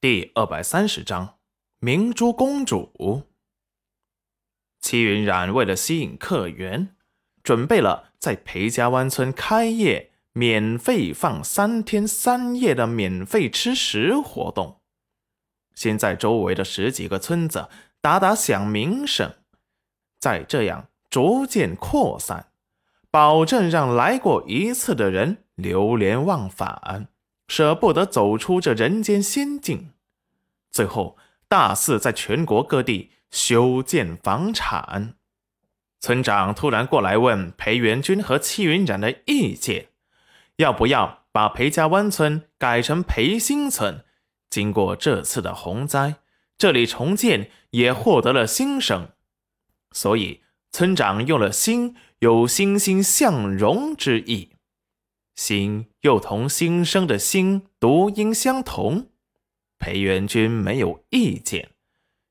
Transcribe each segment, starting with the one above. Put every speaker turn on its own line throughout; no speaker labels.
第二百三十章明珠公主。戚云染为了吸引客源，准备了在裴家湾村开业、免费放三天三夜的免费吃食活动，先在周围的十几个村子打打响名声，再这样逐渐扩散，保证让来过一次的人流连忘返。舍不得走出这人间仙境，最后大肆在全国各地修建房产。村长突然过来问裴元军和戚云染的意见，要不要把裴家湾村改成裴新村？经过这次的洪灾，这里重建也获得了新生，所以村长用了“新”有欣欣向荣之意。心又同新生的“心”读音相同，裴元君没有意见，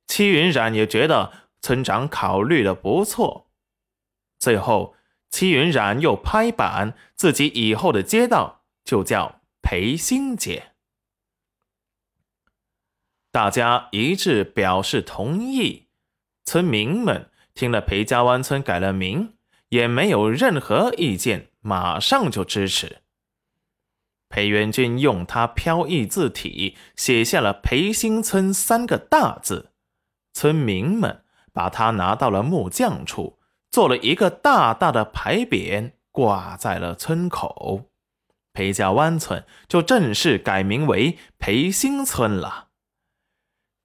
戚云染也觉得村长考虑的不错。最后，戚云染又拍板，自己以后的街道就叫裴新街。大家一致表示同意，村民们听了裴家湾村改了名，也没有任何意见。马上就支持。裴元君用他飘逸字体写下了“裴新村”三个大字，村民们把它拿到了木匠处，做了一个大大的牌匾，挂在了村口。裴家湾村就正式改名为裴新村了。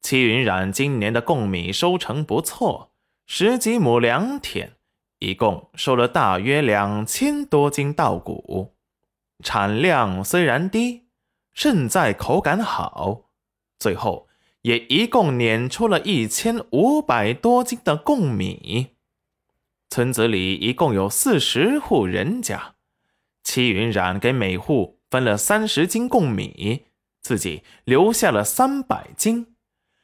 戚云染今年的贡米收成不错，十几亩良田。一共收了大约两千多斤稻谷，产量虽然低，胜在口感好。最后也一共碾出了一千五百多斤的贡米。村子里一共有四十户人家，戚云染给每户分了三十斤贡米，自己留下了三百斤，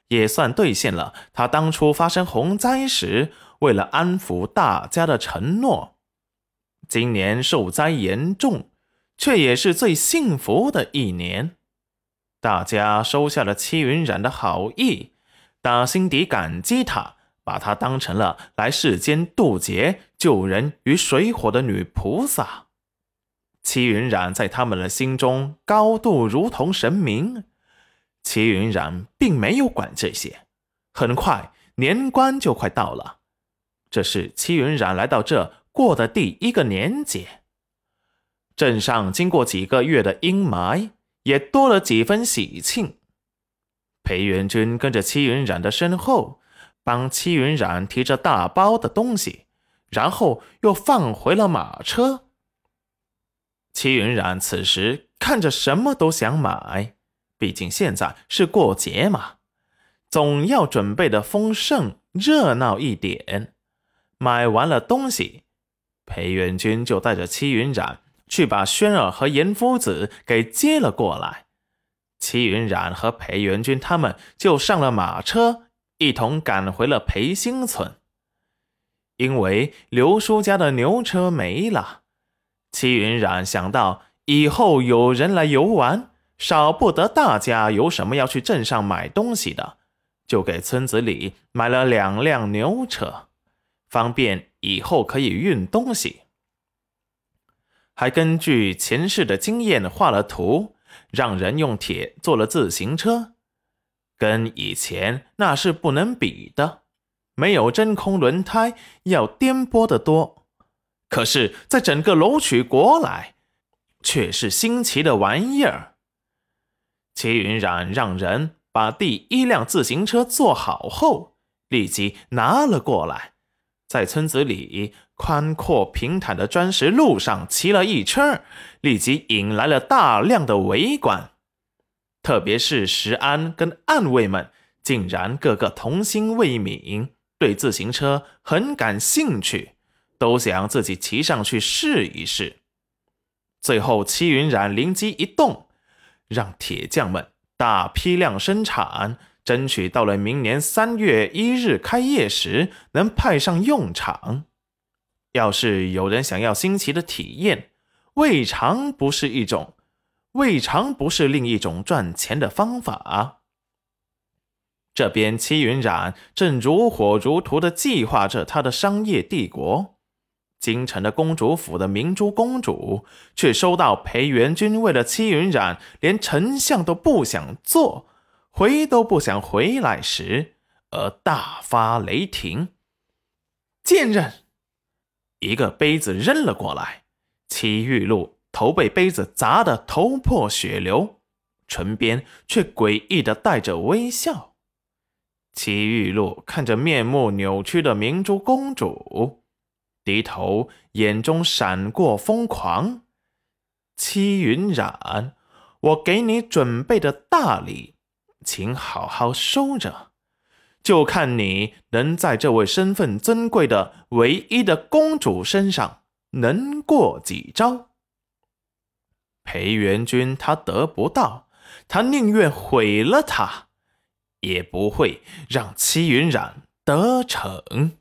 也算兑现了他当初发生洪灾时。为了安抚大家的承诺，今年受灾严重，却也是最幸福的一年。大家收下了戚云染的好意，打心底感激他，把他当成了来世间渡劫、救人于水火的女菩萨。戚云染在他们的心中高度如同神明。齐云染并没有管这些。很快，年关就快到了。这是齐云染来到这过的第一个年节，镇上经过几个月的阴霾，也多了几分喜庆。裴元君跟着戚云染的身后，帮戚云染提着大包的东西，然后又放回了马车。戚云染此时看着什么都想买，毕竟现在是过节嘛，总要准备的丰盛热闹一点。买完了东西，裴元君就带着戚云染去把轩儿和严夫子给接了过来。戚云染和裴元君他们就上了马车，一同赶回了裴新村。因为刘叔家的牛车没了，戚云染想到以后有人来游玩，少不得大家有什么要去镇上买东西的，就给村子里买了两辆牛车。方便以后可以运东西，还根据前世的经验画了图，让人用铁做了自行车，跟以前那是不能比的，没有真空轮胎，要颠簸的多。可是，在整个楼曲国来，却是新奇的玩意儿。齐云染让人把第一辆自行车做好后，立即拿了过来。在村子里宽阔平坦的砖石路上骑了一圈，立即引来了大量的围观。特别是石安跟暗卫们，竟然个个童心未泯，对自行车很感兴趣，都想自己骑上去试一试。最后，戚云染灵机一动，让铁匠们大批量生产。争取到了明年三月一日开业时能派上用场。要是有人想要新奇的体验，未尝不是一种，未尝不是另一种赚钱的方法。这边戚云染正如火如荼地计划着他的商业帝国。京城的公主府的明珠公主却收到裴元君为了戚云染连丞相都不想做，回都不想回来时，而大发雷霆。贱人！一个杯子扔了过来，戚玉露头被杯子砸得头破血流，唇边却诡异的带着微笑。戚玉露看着面目扭曲的明珠公主，低头，眼中闪过疯狂。戚云染，我给你准备的大礼，请好好收着，就看你能在这位身份尊贵的唯一的公主身上能过几招。裴元君他得不到，他宁愿毁了他。也不会让戚云染得逞。